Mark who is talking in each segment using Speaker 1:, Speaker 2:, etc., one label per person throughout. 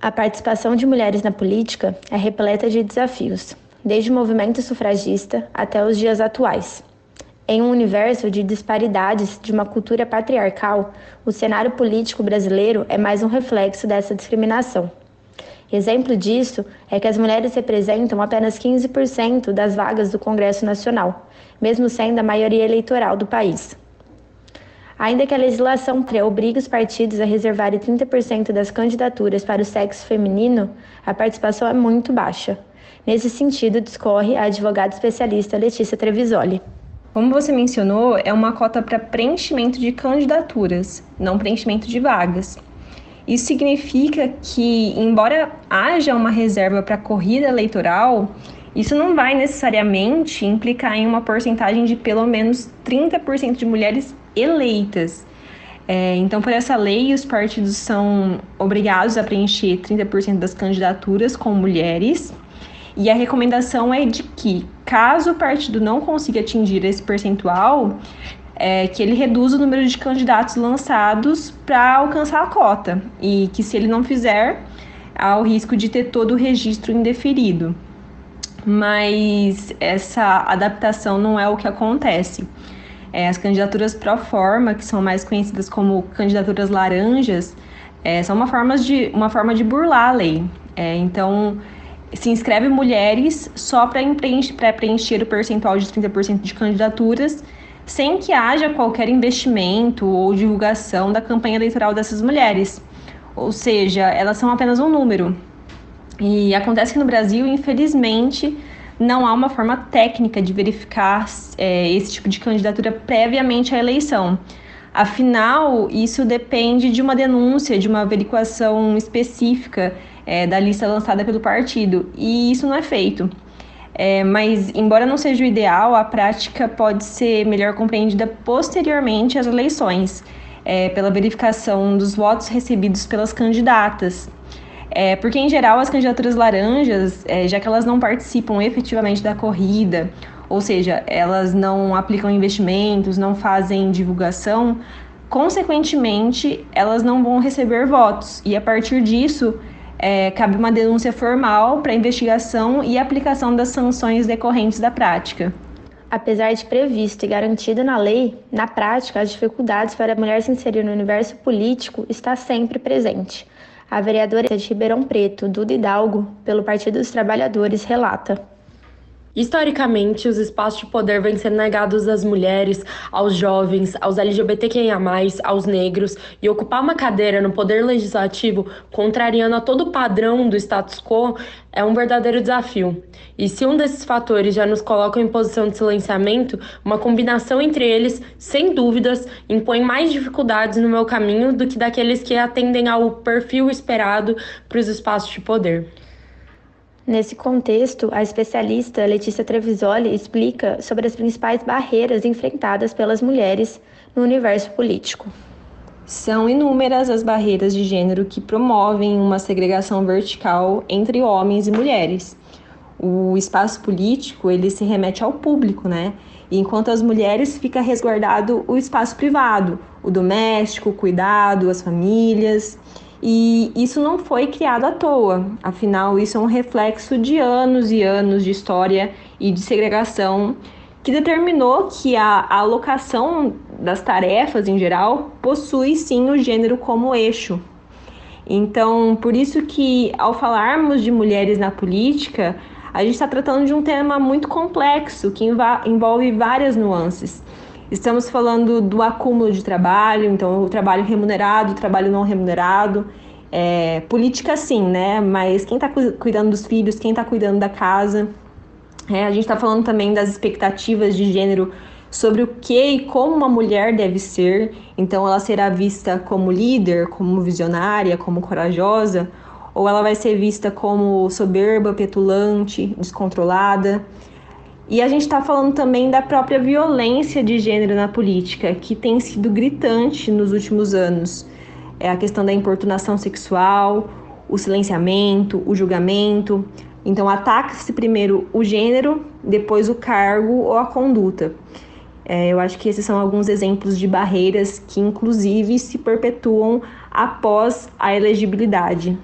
Speaker 1: A participação de mulheres na política é repleta de desafios, desde o movimento sufragista até os dias atuais. Em um universo de disparidades de uma cultura patriarcal, o cenário político brasileiro é mais um reflexo dessa discriminação. Exemplo disso é que as mulheres representam apenas 15% das vagas do Congresso Nacional, mesmo sendo a maioria eleitoral do país. Ainda que a legislação obrigue os partidos a reservarem 30% das candidaturas para o sexo feminino, a participação é muito baixa. Nesse sentido, discorre a advogada especialista Letícia Trevisoli.
Speaker 2: Como você mencionou, é uma cota para preenchimento de candidaturas, não preenchimento de vagas. Isso significa que, embora haja uma reserva para corrida eleitoral, isso não vai necessariamente implicar em uma porcentagem de pelo menos 30% de mulheres eleitas. É, então, por essa lei, os partidos são obrigados a preencher 30% das candidaturas com mulheres. E a recomendação é de que, caso o partido não consiga atingir esse percentual, é, que ele reduza o número de candidatos lançados para alcançar a cota. E que, se ele não fizer, há o risco de ter todo o registro indeferido. Mas essa adaptação não é o que acontece. É, as candidaturas pro forma, que são mais conhecidas como candidaturas laranjas, é, são uma forma, de, uma forma de burlar a lei. É, então, se inscreve mulheres só para preencher, preencher o percentual de 30% de candidaturas, sem que haja qualquer investimento ou divulgação da campanha eleitoral dessas mulheres. Ou seja, elas são apenas um número. E acontece que no Brasil, infelizmente, não há uma forma técnica de verificar é, esse tipo de candidatura previamente à eleição. Afinal, isso depende de uma denúncia, de uma averiguação específica é, da lista lançada pelo partido, e isso não é feito. É, mas, embora não seja o ideal, a prática pode ser melhor compreendida posteriormente às eleições, é, pela verificação dos votos recebidos pelas candidatas, é, porque, em geral, as candidaturas laranjas, é, já que elas não participam efetivamente da corrida, ou seja, elas não aplicam investimentos, não fazem divulgação, consequentemente, elas não vão receber votos. E, a partir disso, é, cabe uma denúncia formal para investigação e aplicação das sanções decorrentes da prática.
Speaker 1: Apesar de previsto e garantido na lei, na prática, as dificuldades para a mulher se inserir no universo político está sempre presente. A vereadora de Ribeirão Preto, Duda Hidalgo, pelo Partido dos Trabalhadores, relata.
Speaker 3: Historicamente, os espaços de poder vêm sendo negados às mulheres, aos jovens, aos LGBTQIA, aos negros, e ocupar uma cadeira no poder legislativo, contrariando a todo o padrão do status quo, é um verdadeiro desafio. E se um desses fatores já nos coloca em posição de silenciamento, uma combinação entre eles, sem dúvidas, impõe mais dificuldades no meu caminho do que daqueles que atendem ao perfil esperado para os espaços de poder.
Speaker 1: Nesse contexto, a especialista Letícia Trevisoli explica sobre as principais barreiras enfrentadas pelas mulheres no universo político.
Speaker 2: São inúmeras as barreiras de gênero que promovem uma segregação vertical entre homens e mulheres. O espaço político, ele se remete ao público, né? Enquanto as mulheres fica resguardado o espaço privado, o doméstico, o cuidado, as famílias. E isso não foi criado à toa, afinal, isso é um reflexo de anos e anos de história e de segregação que determinou que a, alocação das tarefas em geral possui sim o gênero como eixo. Então, por isso que ao falarmos de mulheres na política, a gente está tratando de um tema muito complexo que envolve várias nuances. Estamos falando do acúmulo de trabalho, então o trabalho remunerado, o trabalho não remunerado. É, política sim, né? Mas quem está cuidando dos filhos, quem está cuidando da casa. É, a gente está falando também das expectativas de gênero sobre o que e como uma mulher deve ser. Então ela será vista como líder, como visionária, como corajosa, ou ela vai ser vista como soberba, petulante, descontrolada. E a gente está falando também da própria violência de gênero na política, que tem sido gritante nos últimos anos. É a questão da importunação sexual, o silenciamento, o julgamento. Então, ataca-se primeiro o gênero, depois o cargo ou a conduta. É, eu acho que esses são alguns exemplos de barreiras que, inclusive, se perpetuam após a elegibilidade.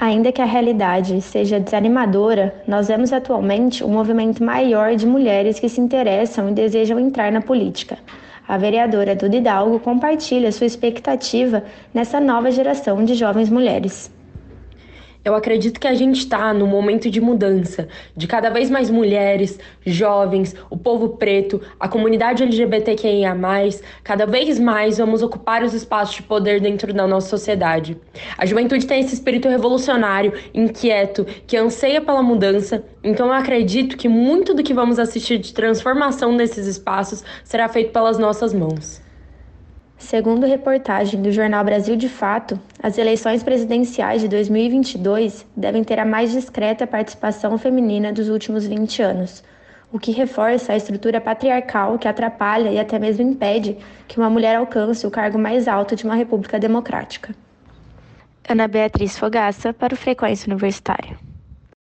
Speaker 1: Ainda que a realidade seja desanimadora, nós vemos atualmente um movimento maior de mulheres que se interessam e desejam entrar na política. A vereadora Duda Hidalgo compartilha sua expectativa nessa nova geração de jovens mulheres.
Speaker 3: Eu acredito que a gente está num momento de mudança, de cada vez mais mulheres, jovens, o povo preto, a comunidade LGBTQIA, cada vez mais vamos ocupar os espaços de poder dentro da nossa sociedade. A juventude tem esse espírito revolucionário, inquieto, que anseia pela mudança, então eu acredito que muito do que vamos assistir de transformação nesses espaços será feito pelas nossas mãos.
Speaker 1: Segundo reportagem do jornal Brasil de Fato, as eleições presidenciais de 2022 devem ter a mais discreta participação feminina dos últimos 20 anos, o que reforça a estrutura patriarcal que atrapalha e até mesmo impede que uma mulher alcance o cargo mais alto de uma república democrática.
Speaker 4: Ana Beatriz Fogaça, para o Frequência Universitária.